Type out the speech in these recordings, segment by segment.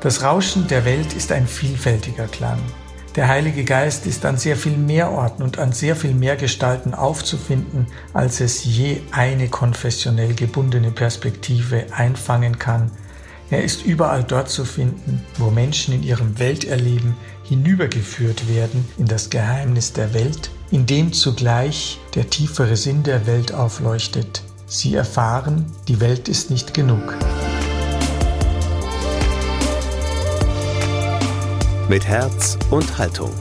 Das Rauschen der Welt ist ein vielfältiger Klang. Der Heilige Geist ist an sehr viel mehr Orten und an sehr viel mehr Gestalten aufzufinden, als es je eine konfessionell gebundene Perspektive einfangen kann. Er ist überall dort zu finden, wo Menschen in ihrem Welterleben hinübergeführt werden in das Geheimnis der Welt, in dem zugleich der tiefere Sinn der Welt aufleuchtet. Sie erfahren, die Welt ist nicht genug. Mit Herz und Haltung.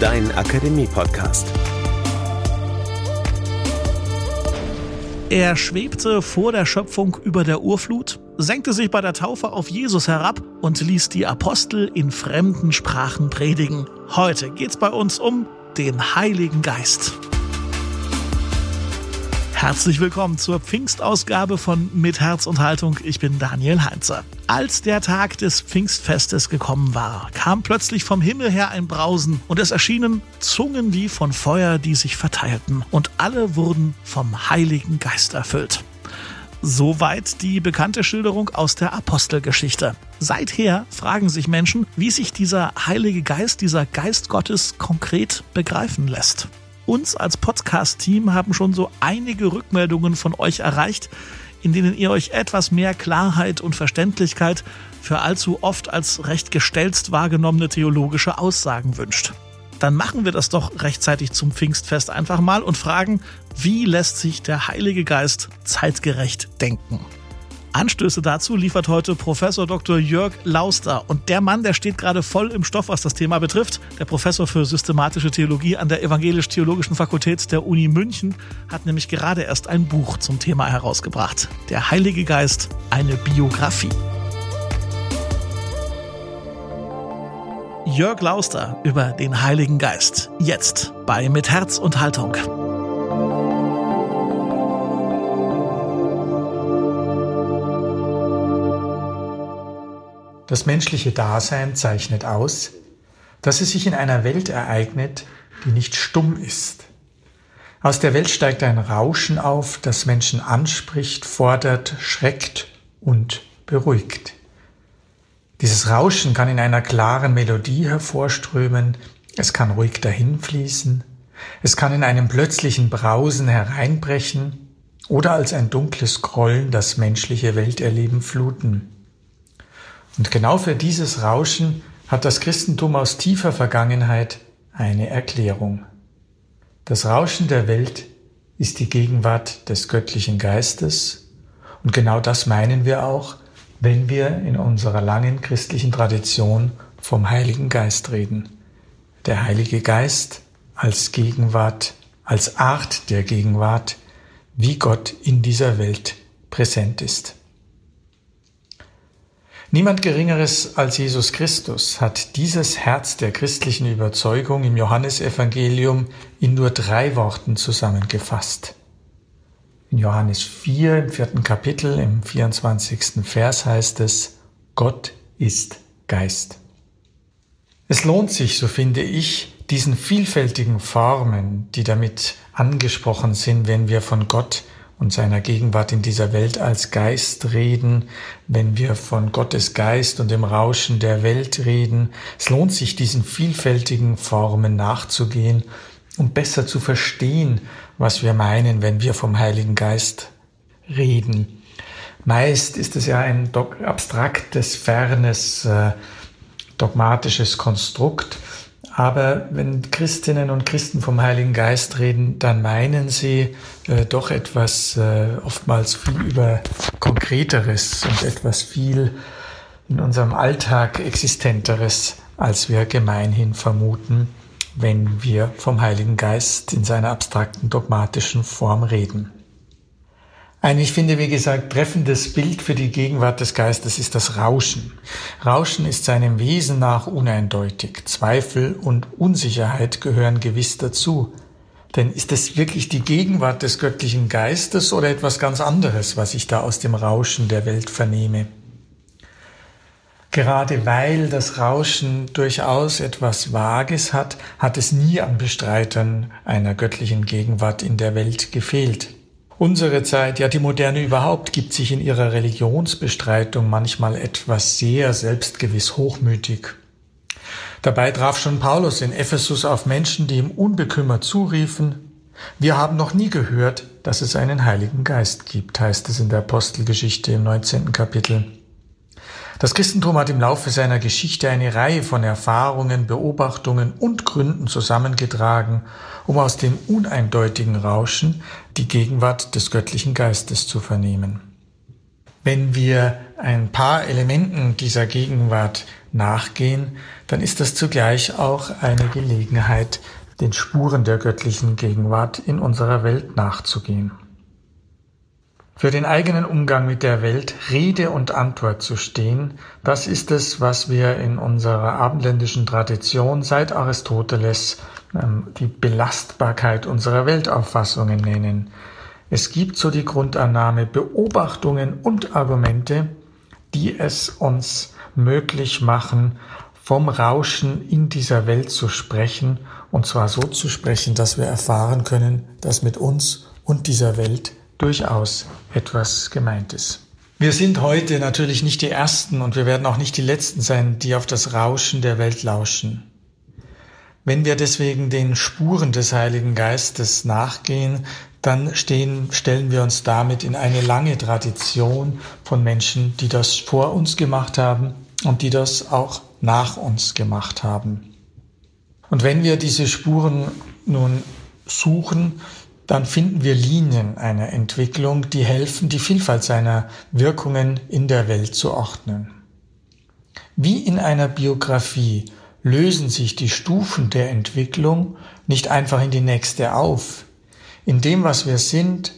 Dein Akademie-Podcast. Er schwebte vor der Schöpfung über der Urflut, senkte sich bei der Taufe auf Jesus herab und ließ die Apostel in fremden Sprachen predigen. Heute geht's bei uns um den Heiligen Geist. Herzlich willkommen zur Pfingstausgabe von Mit Herz und Haltung. Ich bin Daniel Heinzer. Als der Tag des Pfingstfestes gekommen war, kam plötzlich vom Himmel her ein Brausen und es erschienen Zungen wie von Feuer, die sich verteilten und alle wurden vom Heiligen Geist erfüllt. Soweit die bekannte Schilderung aus der Apostelgeschichte. Seither fragen sich Menschen, wie sich dieser Heilige Geist, dieser Geist Gottes konkret begreifen lässt uns als Podcast-Team haben schon so einige Rückmeldungen von euch erreicht, in denen ihr euch etwas mehr Klarheit und Verständlichkeit für allzu oft als recht gestelzt wahrgenommene theologische Aussagen wünscht. Dann machen wir das doch rechtzeitig zum Pfingstfest einfach mal und fragen, wie lässt sich der Heilige Geist zeitgerecht denken? Anstöße dazu liefert heute Professor Dr. Jörg Lauster. Und der Mann, der steht gerade voll im Stoff, was das Thema betrifft. Der Professor für systematische Theologie an der Evangelisch-Theologischen Fakultät der Uni München hat nämlich gerade erst ein Buch zum Thema herausgebracht. Der Heilige Geist, eine Biografie. Jörg Lauster über den Heiligen Geist. Jetzt bei Mit Herz und Haltung. Das menschliche Dasein zeichnet aus, dass es sich in einer Welt ereignet, die nicht stumm ist. Aus der Welt steigt ein Rauschen auf, das Menschen anspricht, fordert, schreckt und beruhigt. Dieses Rauschen kann in einer klaren Melodie hervorströmen, es kann ruhig dahinfließen, es kann in einem plötzlichen Brausen hereinbrechen oder als ein dunkles Grollen das menschliche Welterleben fluten. Und genau für dieses Rauschen hat das Christentum aus tiefer Vergangenheit eine Erklärung. Das Rauschen der Welt ist die Gegenwart des göttlichen Geistes und genau das meinen wir auch, wenn wir in unserer langen christlichen Tradition vom Heiligen Geist reden. Der Heilige Geist als Gegenwart, als Art der Gegenwart, wie Gott in dieser Welt präsent ist. Niemand Geringeres als Jesus Christus hat dieses Herz der christlichen Überzeugung im Johannesevangelium in nur drei Worten zusammengefasst. In Johannes 4 im vierten Kapitel im 24. Vers heißt es, Gott ist Geist. Es lohnt sich, so finde ich, diesen vielfältigen Formen, die damit angesprochen sind, wenn wir von Gott und seiner Gegenwart in dieser Welt als Geist reden, wenn wir von Gottes Geist und dem Rauschen der Welt reden. Es lohnt sich, diesen vielfältigen Formen nachzugehen, um besser zu verstehen, was wir meinen, wenn wir vom Heiligen Geist reden. Meist ist es ja ein abstraktes, fernes, äh, dogmatisches Konstrukt, aber wenn Christinnen und Christen vom Heiligen Geist reden, dann meinen sie äh, doch etwas äh, oftmals viel über Konkreteres und etwas viel in unserem Alltag existenteres, als wir gemeinhin vermuten, wenn wir vom Heiligen Geist in seiner abstrakten dogmatischen Form reden. Ein, ich finde, wie gesagt, treffendes Bild für die Gegenwart des Geistes ist das Rauschen. Rauschen ist seinem Wesen nach uneindeutig. Zweifel und Unsicherheit gehören gewiss dazu. Denn ist es wirklich die Gegenwart des göttlichen Geistes oder etwas ganz anderes, was ich da aus dem Rauschen der Welt vernehme? Gerade weil das Rauschen durchaus etwas Vages hat, hat es nie an Bestreitern einer göttlichen Gegenwart in der Welt gefehlt. Unsere Zeit, ja die moderne überhaupt, gibt sich in ihrer Religionsbestreitung manchmal etwas sehr selbstgewiss hochmütig. Dabei traf schon Paulus in Ephesus auf Menschen, die ihm unbekümmert zuriefen, wir haben noch nie gehört, dass es einen Heiligen Geist gibt, heißt es in der Apostelgeschichte im 19. Kapitel. Das Christentum hat im Laufe seiner Geschichte eine Reihe von Erfahrungen, Beobachtungen und Gründen zusammengetragen, um aus dem uneindeutigen Rauschen die Gegenwart des göttlichen Geistes zu vernehmen. Wenn wir ein paar Elementen dieser Gegenwart nachgehen, dann ist das zugleich auch eine Gelegenheit, den Spuren der göttlichen Gegenwart in unserer Welt nachzugehen. Für den eigenen Umgang mit der Welt Rede und Antwort zu stehen, das ist es, was wir in unserer abendländischen Tradition seit Aristoteles die Belastbarkeit unserer Weltauffassungen nennen. Es gibt so die Grundannahme Beobachtungen und Argumente, die es uns möglich machen, vom Rauschen in dieser Welt zu sprechen, und zwar so zu sprechen, dass wir erfahren können, dass mit uns und dieser Welt durchaus etwas gemeint ist. Wir sind heute natürlich nicht die Ersten und wir werden auch nicht die Letzten sein, die auf das Rauschen der Welt lauschen. Wenn wir deswegen den Spuren des Heiligen Geistes nachgehen, dann stehen, stellen wir uns damit in eine lange Tradition von Menschen, die das vor uns gemacht haben und die das auch nach uns gemacht haben. Und wenn wir diese Spuren nun suchen, dann finden wir Linien einer Entwicklung, die helfen, die Vielfalt seiner Wirkungen in der Welt zu ordnen. Wie in einer Biografie lösen sich die Stufen der Entwicklung nicht einfach in die nächste auf. In dem, was wir sind,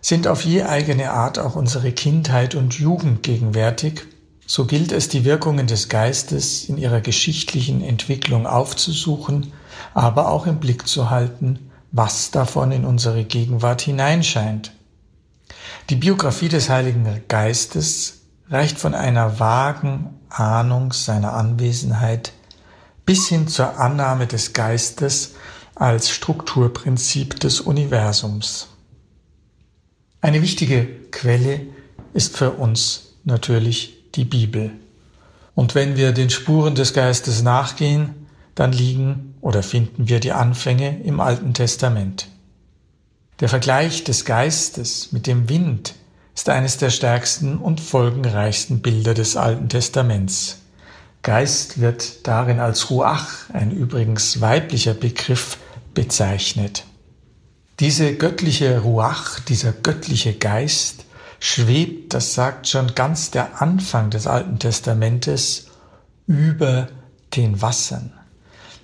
sind auf je eigene Art auch unsere Kindheit und Jugend gegenwärtig, so gilt es, die Wirkungen des Geistes in ihrer geschichtlichen Entwicklung aufzusuchen, aber auch im Blick zu halten was davon in unsere Gegenwart hineinscheint. Die Biografie des Heiligen Geistes reicht von einer vagen Ahnung seiner Anwesenheit bis hin zur Annahme des Geistes als Strukturprinzip des Universums. Eine wichtige Quelle ist für uns natürlich die Bibel. Und wenn wir den Spuren des Geistes nachgehen, dann liegen oder finden wir die Anfänge im Alten Testament. Der Vergleich des Geistes mit dem Wind ist eines der stärksten und folgenreichsten Bilder des Alten Testaments. Geist wird darin als Ruach, ein übrigens weiblicher Begriff, bezeichnet. Diese göttliche Ruach, dieser göttliche Geist schwebt, das sagt schon ganz der Anfang des Alten Testamentes, über den Wassern.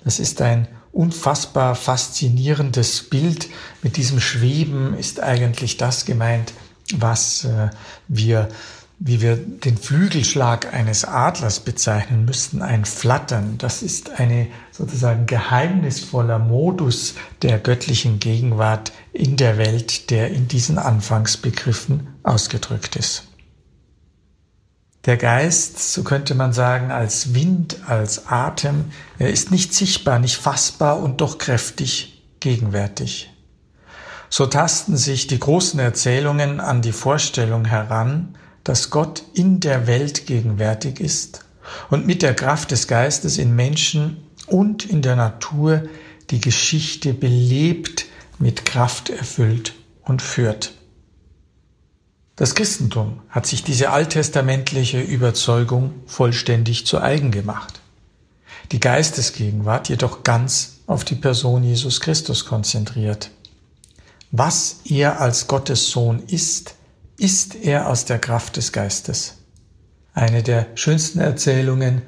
Das ist ein unfassbar faszinierendes Bild. Mit diesem Schweben ist eigentlich das gemeint, was äh, wir, wie wir den Flügelschlag eines Adlers bezeichnen müssten, ein Flattern. Das ist eine sozusagen geheimnisvoller Modus der göttlichen Gegenwart in der Welt, der in diesen Anfangsbegriffen ausgedrückt ist. Der Geist, so könnte man sagen, als Wind, als Atem, er ist nicht sichtbar, nicht fassbar und doch kräftig gegenwärtig. So tasten sich die großen Erzählungen an die Vorstellung heran, dass Gott in der Welt gegenwärtig ist und mit der Kraft des Geistes in Menschen und in der Natur die Geschichte belebt, mit Kraft erfüllt und führt. Das Christentum hat sich diese alttestamentliche Überzeugung vollständig zu eigen gemacht. Die Geistesgegenwart jedoch ganz auf die Person Jesus Christus konzentriert. Was er als Gottes Sohn ist, ist er aus der Kraft des Geistes. Eine der schönsten Erzählungen,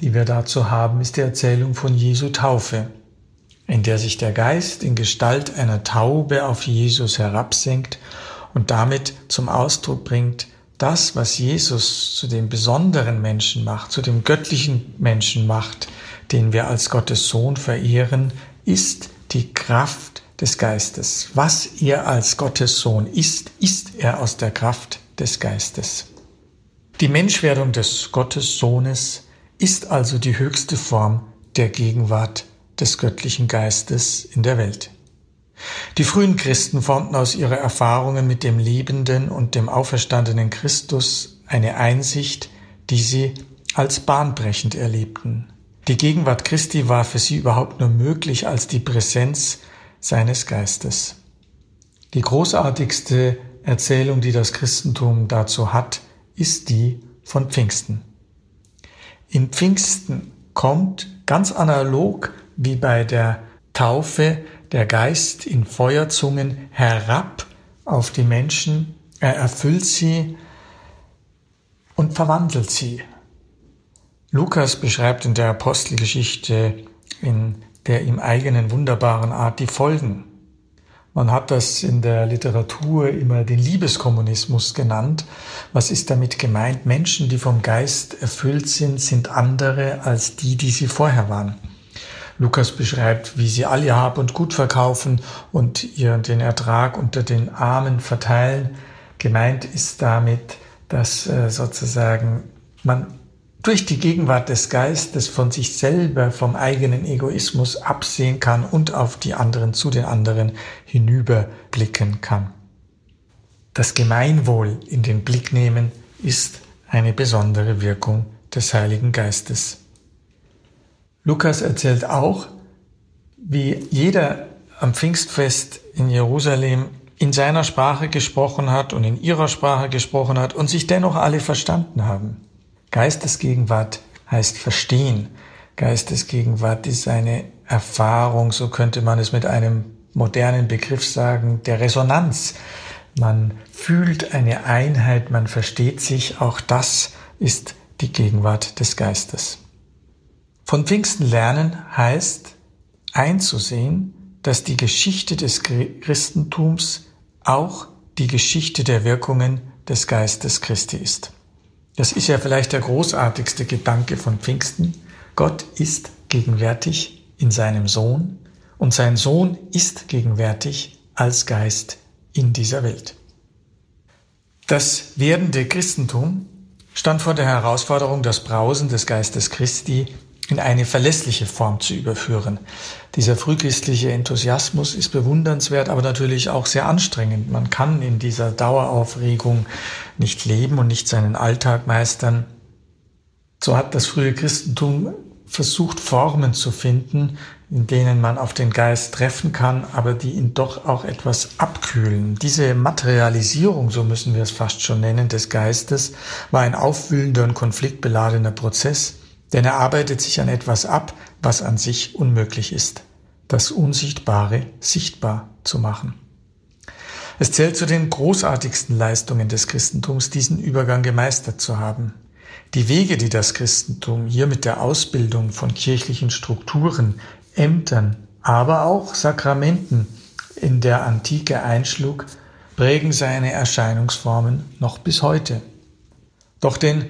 die wir dazu haben, ist die Erzählung von Jesu Taufe, in der sich der Geist in Gestalt einer Taube auf Jesus herabsenkt und damit zum Ausdruck bringt, das, was Jesus zu dem besonderen Menschen macht, zu dem göttlichen Menschen macht, den wir als Gottes Sohn verehren, ist die Kraft des Geistes. Was er als Gottes Sohn ist, ist er aus der Kraft des Geistes. Die Menschwerdung des Gottes Sohnes ist also die höchste Form der Gegenwart des göttlichen Geistes in der Welt. Die frühen Christen formten aus ihrer Erfahrungen mit dem lebenden und dem auferstandenen Christus eine Einsicht, die sie als bahnbrechend erlebten. Die Gegenwart Christi war für sie überhaupt nur möglich als die Präsenz seines Geistes. Die großartigste Erzählung, die das Christentum dazu hat, ist die von Pfingsten. In Pfingsten kommt ganz analog wie bei der Taufe der Geist in Feuerzungen herab auf die Menschen, er erfüllt sie und verwandelt sie. Lukas beschreibt in der Apostelgeschichte in der ihm eigenen wunderbaren Art die Folgen. Man hat das in der Literatur immer den Liebeskommunismus genannt. Was ist damit gemeint? Menschen, die vom Geist erfüllt sind, sind andere als die, die sie vorher waren. Lukas beschreibt, wie sie all ihr Hab und Gut verkaufen und ihren den Ertrag unter den Armen verteilen. Gemeint ist damit, dass äh, sozusagen man durch die Gegenwart des Geistes von sich selber, vom eigenen Egoismus absehen kann und auf die anderen, zu den anderen hinüberblicken kann. Das Gemeinwohl in den Blick nehmen ist eine besondere Wirkung des Heiligen Geistes. Lukas erzählt auch, wie jeder am Pfingstfest in Jerusalem in seiner Sprache gesprochen hat und in ihrer Sprache gesprochen hat und sich dennoch alle verstanden haben. Geistesgegenwart heißt verstehen. Geistesgegenwart ist eine Erfahrung, so könnte man es mit einem modernen Begriff sagen, der Resonanz. Man fühlt eine Einheit, man versteht sich, auch das ist die Gegenwart des Geistes. Von Pfingsten lernen heißt einzusehen, dass die Geschichte des Christentums auch die Geschichte der Wirkungen des Geistes Christi ist. Das ist ja vielleicht der großartigste Gedanke von Pfingsten. Gott ist gegenwärtig in seinem Sohn und sein Sohn ist gegenwärtig als Geist in dieser Welt. Das werdende Christentum stand vor der Herausforderung, das Brausen des Geistes Christi in eine verlässliche Form zu überführen. Dieser frühchristliche Enthusiasmus ist bewundernswert, aber natürlich auch sehr anstrengend. Man kann in dieser Daueraufregung nicht leben und nicht seinen Alltag meistern. So hat das frühe Christentum versucht, Formen zu finden, in denen man auf den Geist treffen kann, aber die ihn doch auch etwas abkühlen. Diese Materialisierung, so müssen wir es fast schon nennen, des Geistes, war ein aufwühlender und konfliktbeladener Prozess denn er arbeitet sich an etwas ab, was an sich unmöglich ist, das Unsichtbare sichtbar zu machen. Es zählt zu den großartigsten Leistungen des Christentums, diesen Übergang gemeistert zu haben. Die Wege, die das Christentum hier mit der Ausbildung von kirchlichen Strukturen, Ämtern, aber auch Sakramenten in der Antike einschlug, prägen seine Erscheinungsformen noch bis heute. Doch den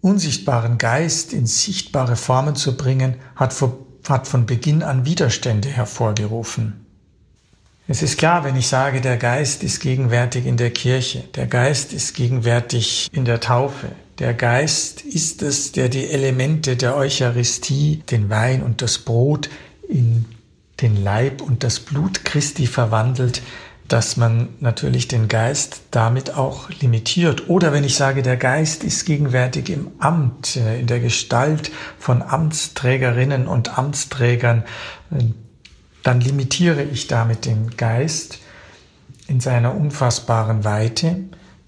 unsichtbaren Geist in sichtbare Formen zu bringen, hat, von Beginn an Widerstände hervorgerufen. Es ist klar, wenn ich sage, der Geist ist gegenwärtig in der Kirche, der Geist ist gegenwärtig in der Taufe, der Geist ist es, der die Elemente der Eucharistie, den Wein und das Brot in den Leib und das Blut Christi verwandelt, dass man natürlich den Geist damit auch limitiert. Oder wenn ich sage, der Geist ist gegenwärtig im Amt, äh, in der Gestalt von Amtsträgerinnen und Amtsträgern, äh, dann limitiere ich damit den Geist in seiner unfassbaren Weite.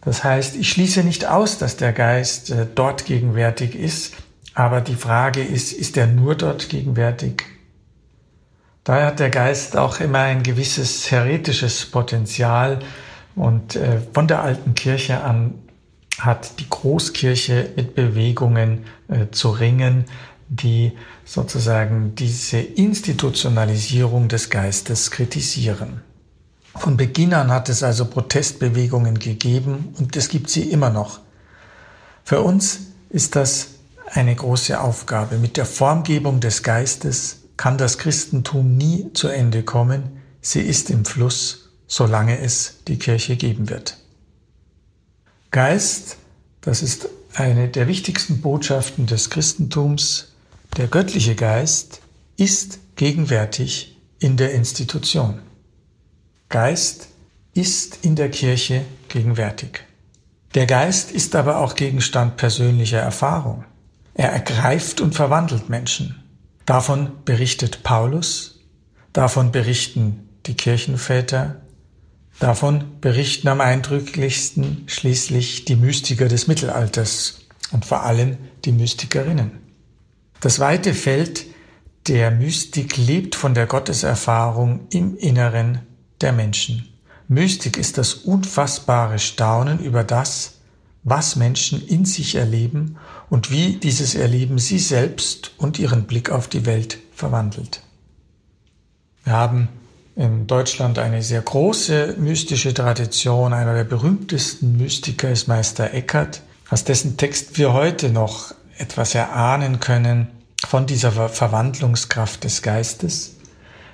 Das heißt, ich schließe nicht aus, dass der Geist äh, dort gegenwärtig ist, aber die Frage ist, ist er nur dort gegenwärtig Daher hat der Geist auch immer ein gewisses heretisches Potenzial und äh, von der alten Kirche an hat die Großkirche mit Bewegungen äh, zu ringen, die sozusagen diese Institutionalisierung des Geistes kritisieren. Von Beginn an hat es also Protestbewegungen gegeben und es gibt sie immer noch. Für uns ist das eine große Aufgabe. Mit der Formgebung des Geistes kann das Christentum nie zu Ende kommen, sie ist im Fluss, solange es die Kirche geben wird. Geist, das ist eine der wichtigsten Botschaften des Christentums, der göttliche Geist ist gegenwärtig in der Institution. Geist ist in der Kirche gegenwärtig. Der Geist ist aber auch Gegenstand persönlicher Erfahrung. Er ergreift und verwandelt Menschen. Davon berichtet Paulus, davon berichten die Kirchenväter, davon berichten am eindrücklichsten schließlich die Mystiker des Mittelalters und vor allem die Mystikerinnen. Das weite Feld der Mystik lebt von der Gotteserfahrung im Inneren der Menschen. Mystik ist das unfassbare Staunen über das, was Menschen in sich erleben und wie dieses Erleben sie selbst und ihren Blick auf die Welt verwandelt. Wir haben in Deutschland eine sehr große mystische Tradition. Einer der berühmtesten Mystiker ist Meister Eckhart, aus dessen Text wir heute noch etwas erahnen können von dieser Verwandlungskraft des Geistes.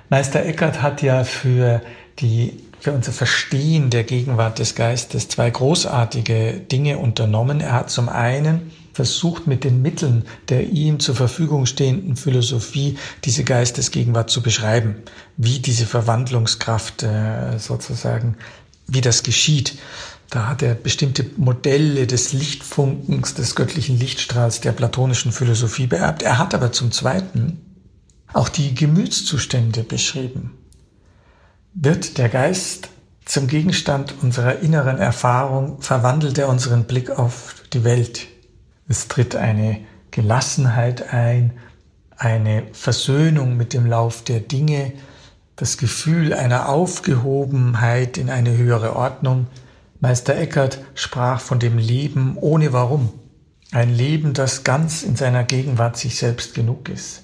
Meister Eckhart hat ja für die für unser Verstehen der Gegenwart des Geistes zwei großartige Dinge unternommen. Er hat zum einen versucht, mit den Mitteln der ihm zur Verfügung stehenden Philosophie diese Geistesgegenwart zu beschreiben, wie diese Verwandlungskraft äh, sozusagen, wie das geschieht. Da hat er bestimmte Modelle des Lichtfunkens, des göttlichen Lichtstrahls der platonischen Philosophie beerbt. Er hat aber zum Zweiten auch die Gemütszustände beschrieben wird der Geist zum Gegenstand unserer inneren Erfahrung, verwandelt er unseren Blick auf die Welt. Es tritt eine Gelassenheit ein, eine Versöhnung mit dem Lauf der Dinge, das Gefühl einer Aufgehobenheit in eine höhere Ordnung. Meister Eckert sprach von dem Leben ohne Warum. Ein Leben, das ganz in seiner Gegenwart sich selbst genug ist.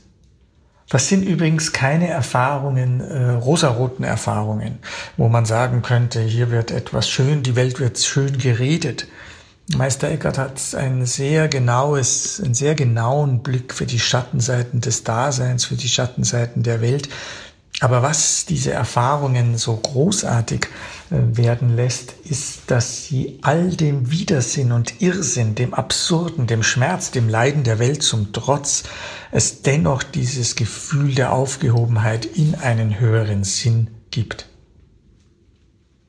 Das sind übrigens keine Erfahrungen, äh, rosaroten Erfahrungen, wo man sagen könnte, hier wird etwas schön, die Welt wird schön geredet. Meister Eckhart hat ein sehr genaues, einen sehr genauen Blick für die Schattenseiten des Daseins, für die Schattenseiten der Welt. Aber was diese Erfahrungen so großartig äh, werden lässt, ist, dass sie all dem Widersinn und Irrsinn, dem Absurden, dem Schmerz, dem Leiden der Welt zum Trotz, es dennoch dieses Gefühl der Aufgehobenheit in einen höheren Sinn gibt.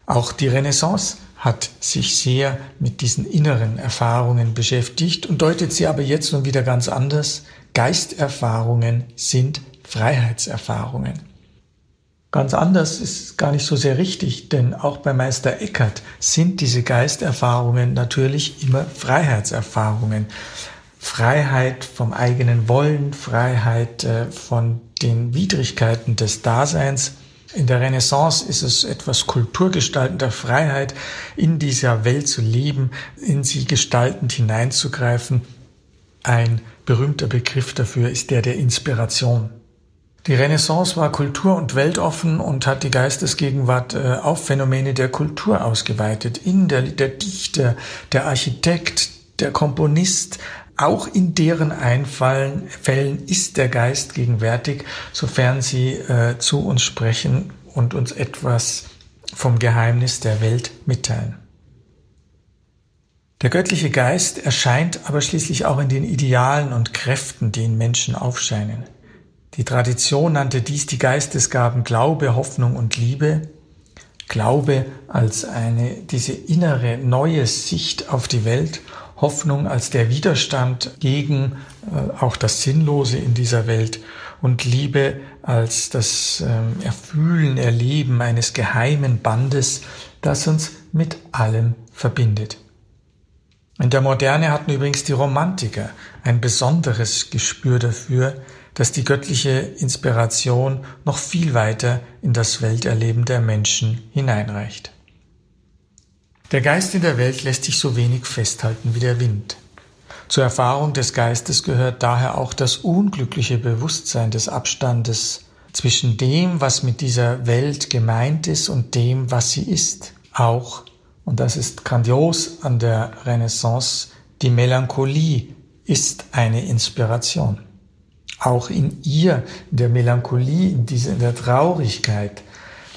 Auch die Renaissance hat sich sehr mit diesen inneren Erfahrungen beschäftigt und deutet sie aber jetzt nun wieder ganz anders. Geisterfahrungen sind Freiheitserfahrungen. Ganz anders ist gar nicht so sehr richtig, denn auch bei Meister Eckert sind diese Geisterfahrungen natürlich immer Freiheitserfahrungen. Freiheit vom eigenen Wollen, Freiheit äh, von den Widrigkeiten des Daseins. In der Renaissance ist es etwas kulturgestaltender Freiheit, in dieser Welt zu leben, in sie gestaltend hineinzugreifen. Ein berühmter Begriff dafür ist der der Inspiration. Die Renaissance war kultur- und weltoffen und hat die Geistesgegenwart äh, auf Phänomene der Kultur ausgeweitet. In der, der Dichter, der Architekt, der Komponist, auch in deren Einfallen, Fällen ist der Geist gegenwärtig, sofern sie äh, zu uns sprechen und uns etwas vom Geheimnis der Welt mitteilen. Der göttliche Geist erscheint aber schließlich auch in den Idealen und Kräften, die in Menschen aufscheinen. Die Tradition nannte dies die Geistesgaben Glaube, Hoffnung und Liebe. Glaube als eine, diese innere neue Sicht auf die Welt Hoffnung als der Widerstand gegen äh, auch das Sinnlose in dieser Welt und Liebe als das ähm, Erfühlen, Erleben eines geheimen Bandes, das uns mit allem verbindet. In der Moderne hatten übrigens die Romantiker ein besonderes Gespür dafür, dass die göttliche Inspiration noch viel weiter in das Welterleben der Menschen hineinreicht. Der Geist in der Welt lässt sich so wenig festhalten wie der Wind. Zur Erfahrung des Geistes gehört daher auch das unglückliche Bewusstsein des Abstandes zwischen dem, was mit dieser Welt gemeint ist und dem, was sie ist. Auch, und das ist grandios an der Renaissance, die Melancholie ist eine Inspiration. Auch in ihr, in der Melancholie, in der Traurigkeit,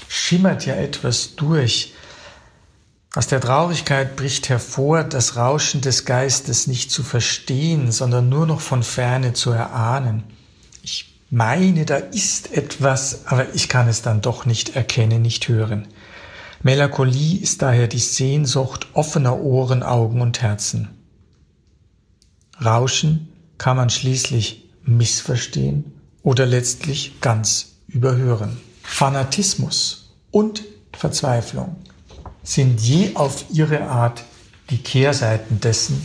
schimmert ja etwas durch, aus der Traurigkeit bricht hervor, das Rauschen des Geistes nicht zu verstehen, sondern nur noch von ferne zu erahnen. Ich meine, da ist etwas, aber ich kann es dann doch nicht erkennen, nicht hören. Melancholie ist daher die Sehnsucht offener Ohren, Augen und Herzen. Rauschen kann man schließlich missverstehen oder letztlich ganz überhören. Fanatismus und Verzweiflung sind je auf ihre Art die Kehrseiten dessen,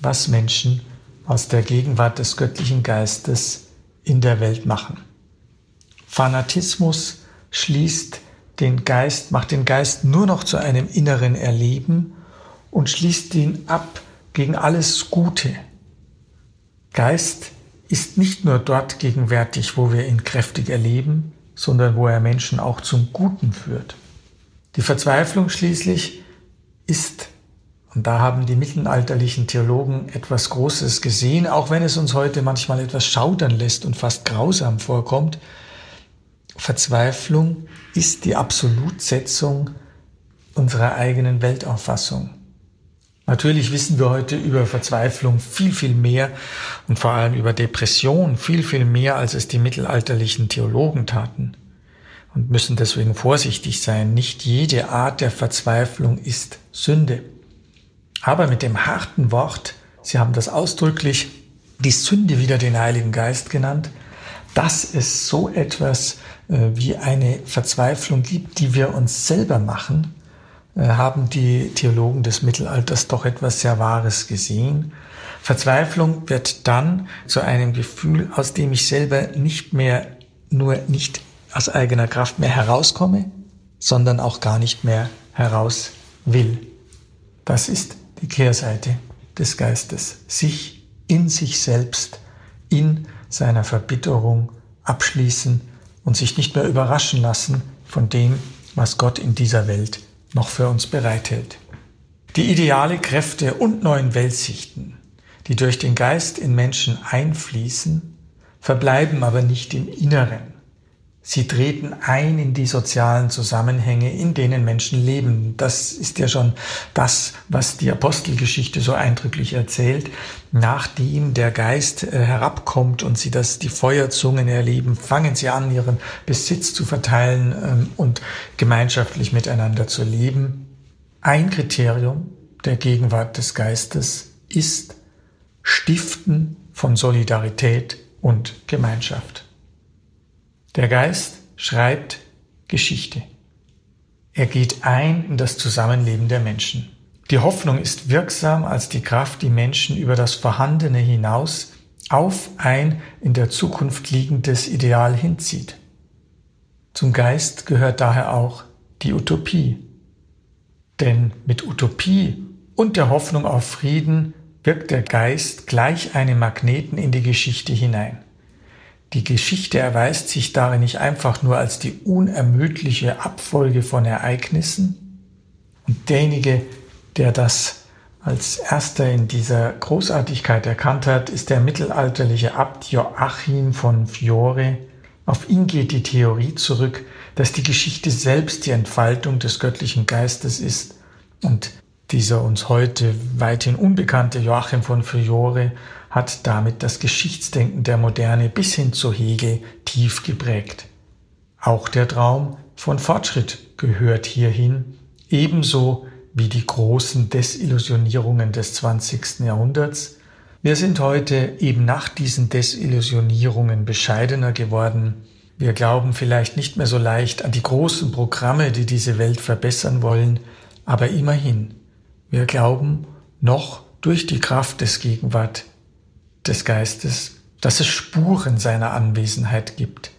was Menschen aus der Gegenwart des göttlichen Geistes in der Welt machen. Fanatismus schließt den Geist, macht den Geist nur noch zu einem inneren Erleben und schließt ihn ab gegen alles Gute. Geist ist nicht nur dort gegenwärtig, wo wir ihn kräftig erleben, sondern wo er Menschen auch zum Guten führt. Die Verzweiflung schließlich ist, und da haben die mittelalterlichen Theologen etwas Großes gesehen, auch wenn es uns heute manchmal etwas schaudern lässt und fast grausam vorkommt, Verzweiflung ist die Absolutsetzung unserer eigenen Weltauffassung. Natürlich wissen wir heute über Verzweiflung viel, viel mehr und vor allem über Depression viel, viel mehr, als es die mittelalterlichen Theologen taten und müssen deswegen vorsichtig sein. Nicht jede Art der Verzweiflung ist Sünde. Aber mit dem harten Wort, Sie haben das ausdrücklich die Sünde wieder den Heiligen Geist genannt, dass es so etwas äh, wie eine Verzweiflung gibt, die wir uns selber machen, haben die Theologen des Mittelalters doch etwas sehr Wahres gesehen. Verzweiflung wird dann zu einem Gefühl, aus dem ich selber nicht mehr, nur nicht aus eigener Kraft mehr herauskomme, sondern auch gar nicht mehr heraus will. Das ist die Kehrseite des Geistes, sich in sich selbst, in seiner Verbitterung abschließen und sich nicht mehr überraschen lassen von dem, was Gott in dieser Welt noch für uns bereithält. Die ideale Kräfte und neuen Weltsichten, die durch den Geist in Menschen einfließen, verbleiben aber nicht im Inneren, Sie treten ein in die sozialen Zusammenhänge, in denen Menschen leben. Das ist ja schon das, was die Apostelgeschichte so eindrücklich erzählt. Nachdem der Geist äh, herabkommt und sie das, die Feuerzungen erleben, fangen sie an, ihren Besitz zu verteilen ähm, und gemeinschaftlich miteinander zu leben. Ein Kriterium der Gegenwart des Geistes ist Stiften von Solidarität und Gemeinschaft. Der Geist schreibt Geschichte. Er geht ein in das Zusammenleben der Menschen. Die Hoffnung ist wirksam als die Kraft, die Menschen über das Vorhandene hinaus auf ein in der Zukunft liegendes Ideal hinzieht. Zum Geist gehört daher auch die Utopie. Denn mit Utopie und der Hoffnung auf Frieden wirkt der Geist gleich einem Magneten in die Geschichte hinein. Die Geschichte erweist sich darin nicht einfach nur als die unermüdliche Abfolge von Ereignissen und derjenige, der das als erster in dieser Großartigkeit erkannt hat, ist der mittelalterliche Abt Joachim von Fiore. Auf ihn geht die Theorie zurück, dass die Geschichte selbst die Entfaltung des göttlichen Geistes ist und dieser uns heute weithin unbekannte Joachim von Fiore hat damit das Geschichtsdenken der Moderne bis hin zu Hegel tief geprägt. Auch der Traum von Fortschritt gehört hierhin, ebenso wie die großen Desillusionierungen des 20. Jahrhunderts. Wir sind heute eben nach diesen Desillusionierungen bescheidener geworden. Wir glauben vielleicht nicht mehr so leicht an die großen Programme, die diese Welt verbessern wollen, aber immerhin, wir glauben noch durch die Kraft des Gegenwart des Geistes, dass es Spuren seiner Anwesenheit gibt.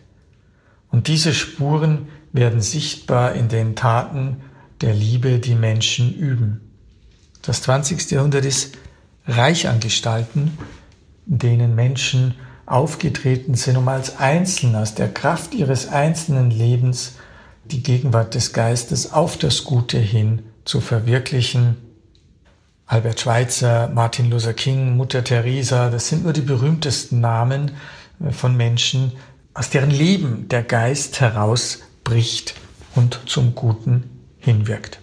Und diese Spuren werden sichtbar in den Taten der Liebe, die Menschen üben. Das 20. Jahrhundert ist reich an Gestalten, in denen Menschen aufgetreten sind, um als Einzelne aus der Kraft ihres einzelnen Lebens die Gegenwart des Geistes auf das Gute hin zu verwirklichen Albert Schweitzer, Martin Luther King, Mutter Teresa, das sind nur die berühmtesten Namen äh, von Menschen, aus deren Leben der Geist herausbricht und zum Guten hinwirkt.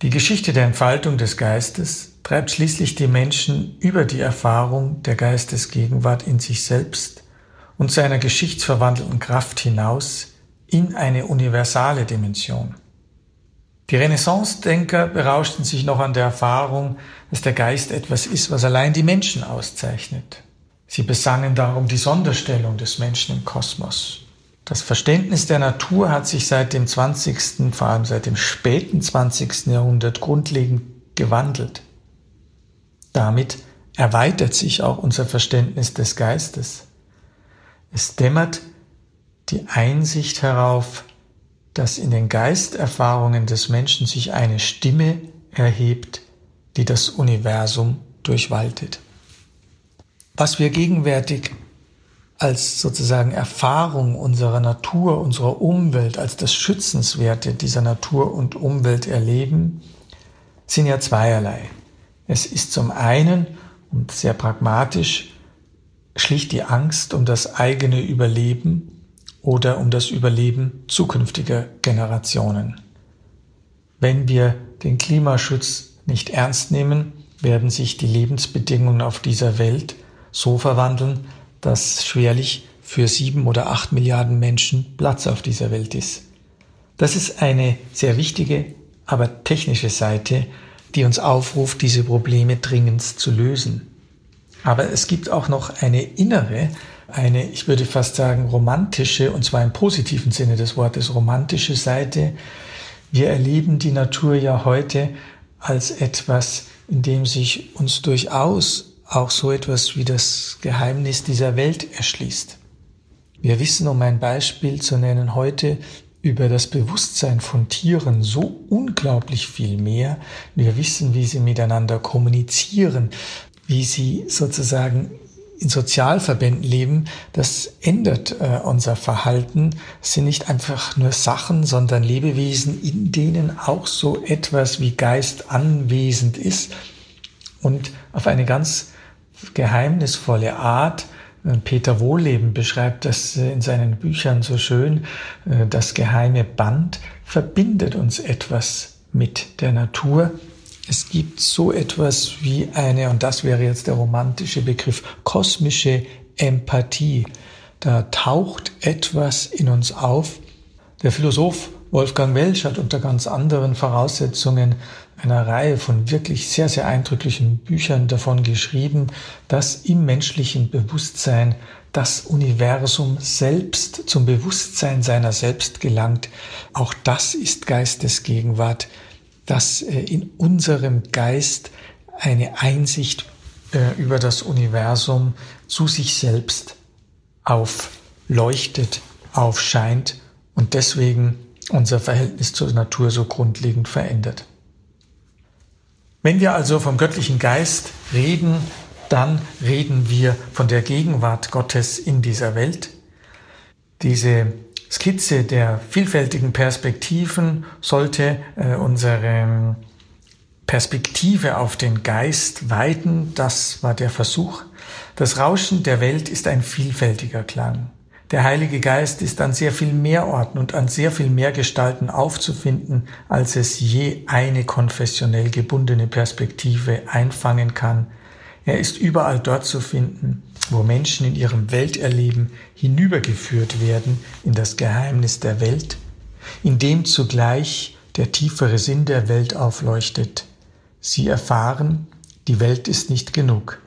Die Geschichte der Entfaltung des Geistes treibt schließlich die Menschen über die Erfahrung der Geistesgegenwart in sich selbst und seiner geschichtsverwandelten Kraft hinaus in eine universale Dimension. Die Renaissance-Denker berauschten sich noch an der Erfahrung, dass der Geist etwas ist, was allein die Menschen auszeichnet. Sie besangen darum die Sonderstellung des Menschen im Kosmos. Das Verständnis der Natur hat sich seit dem 20., vor allem seit dem späten 20. Jahrhundert grundlegend gewandelt. Damit erweitert sich auch unser Verständnis des Geistes. Es dämmert die Einsicht herauf, dass in den Geisterfahrungen des Menschen sich eine Stimme erhebt, die das Universum durchwaltet. Was wir gegenwärtig als sozusagen Erfahrung unserer Natur, unserer Umwelt, als das Schützenswerte dieser Natur und Umwelt erleben, sind ja zweierlei. Es ist zum einen und sehr pragmatisch schlicht die Angst um das eigene Überleben oder um das Überleben zukünftiger Generationen. Wenn wir den Klimaschutz nicht ernst nehmen, werden sich die Lebensbedingungen auf dieser Welt so verwandeln, dass schwerlich für sieben oder acht Milliarden Menschen Platz auf dieser Welt ist. Das ist eine sehr wichtige, aber technische Seite, die uns aufruft, diese Probleme dringend zu lösen. Aber es gibt auch noch eine innere, eine, ich würde fast sagen, romantische, und zwar im positiven Sinne des Wortes, romantische Seite. Wir erleben die Natur ja heute als etwas, in dem sich uns durchaus auch so etwas wie das Geheimnis dieser Welt erschließt. Wir wissen, um ein Beispiel zu nennen, heute über das Bewusstsein von Tieren so unglaublich viel mehr. Wir wissen, wie sie miteinander kommunizieren, wie sie sozusagen in Sozialverbänden leben, das ändert äh, unser Verhalten. Es sind nicht einfach nur Sachen, sondern Lebewesen, in denen auch so etwas wie Geist anwesend ist und auf eine ganz geheimnisvolle Art. Äh, Peter Wohlleben beschreibt das äh, in seinen Büchern so schön. Äh, das geheime Band verbindet uns etwas mit der Natur es gibt so etwas wie eine, und das wäre jetzt der romantische Begriff, kosmische Empathie. Da taucht etwas in uns auf. Der Philosoph Wolfgang Welsch hat unter ganz anderen Voraussetzungen einer Reihe von wirklich sehr, sehr eindrücklichen Büchern davon geschrieben, dass im menschlichen Bewusstsein das Universum selbst zum Bewusstsein seiner selbst gelangt. Auch das ist Geistesgegenwart dass äh, in unserem Geist eine Einsicht äh, über das Universum zu sich selbst aufleuchtet, aufscheint und deswegen unser Verhältnis zur Natur so grundlegend verändert. Wenn wir also vom göttlichen Geist reden, dann reden wir von der Gegenwart Gottes in dieser Welt. Diese Skizze der vielfältigen Perspektiven sollte äh, unsere Perspektive auf den Geist weiten. Das war der Versuch. Das Rauschen der Welt ist ein vielfältiger Klang. Der Heilige Geist ist an sehr viel mehr Orten und an sehr viel mehr Gestalten aufzufinden, als es je eine konfessionell gebundene Perspektive einfangen kann. Er ist überall dort zu finden, wo Menschen in ihrem Welterleben hinübergeführt werden in das Geheimnis der Welt, in dem zugleich der tiefere Sinn der Welt aufleuchtet. Sie erfahren, die Welt ist nicht genug.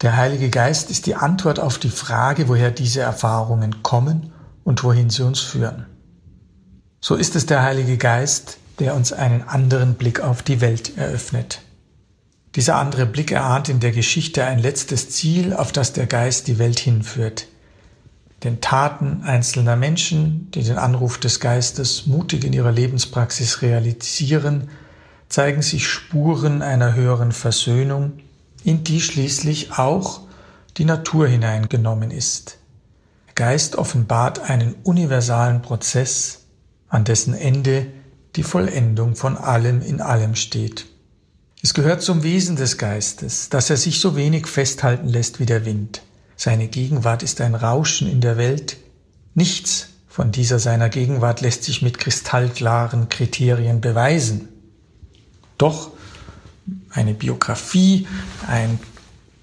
Der Heilige Geist ist die Antwort auf die Frage, woher diese Erfahrungen kommen und wohin sie uns führen. So ist es der Heilige Geist, der uns einen anderen Blick auf die Welt eröffnet. Dieser andere Blick erahnt in der Geschichte ein letztes Ziel, auf das der Geist die Welt hinführt. Den Taten einzelner Menschen, die den Anruf des Geistes mutig in ihrer Lebenspraxis realisieren, zeigen sich Spuren einer höheren Versöhnung, in die schließlich auch die Natur hineingenommen ist. Der Geist offenbart einen universalen Prozess, an dessen Ende die Vollendung von allem in allem steht. Es gehört zum Wesen des Geistes, dass er sich so wenig festhalten lässt wie der Wind. Seine Gegenwart ist ein Rauschen in der Welt. Nichts von dieser seiner Gegenwart lässt sich mit kristallklaren Kriterien beweisen. Doch eine Biografie, ein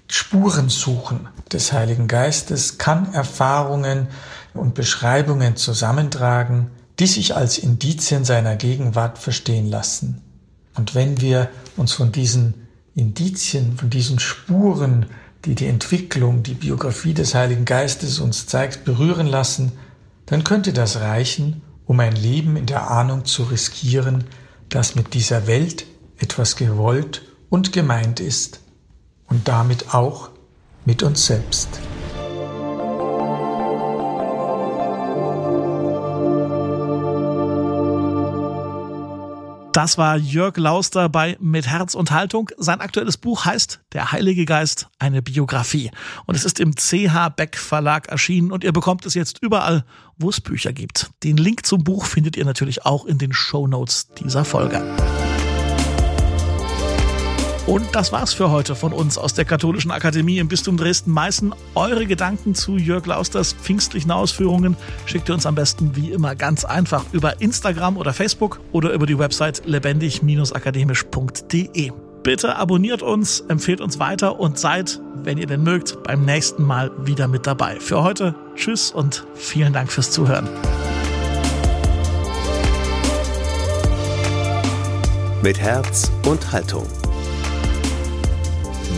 Spurensuchen des Heiligen Geistes kann Erfahrungen und Beschreibungen zusammentragen, die sich als Indizien seiner Gegenwart verstehen lassen. Und wenn wir uns von diesen Indizien, von diesen Spuren, die die Entwicklung, die Biografie des Heiligen Geistes uns zeigt, berühren lassen, dann könnte das reichen, um ein Leben in der Ahnung zu riskieren, dass mit dieser Welt etwas gewollt und gemeint ist und damit auch mit uns selbst. Das war Jörg Lauster bei Mit Herz und Haltung. Sein aktuelles Buch heißt Der Heilige Geist, eine Biografie. Und es ist im CH Beck Verlag erschienen und ihr bekommt es jetzt überall, wo es Bücher gibt. Den Link zum Buch findet ihr natürlich auch in den Show Notes dieser Folge. Und das war's für heute von uns aus der Katholischen Akademie im Bistum Dresden-Meißen. Eure Gedanken zu Jörg Lausters pfingstlichen Ausführungen schickt ihr uns am besten wie immer ganz einfach über Instagram oder Facebook oder über die Website lebendig-akademisch.de. Bitte abonniert uns, empfehlt uns weiter und seid, wenn ihr denn mögt, beim nächsten Mal wieder mit dabei. Für heute Tschüss und vielen Dank fürs Zuhören. Mit Herz und Haltung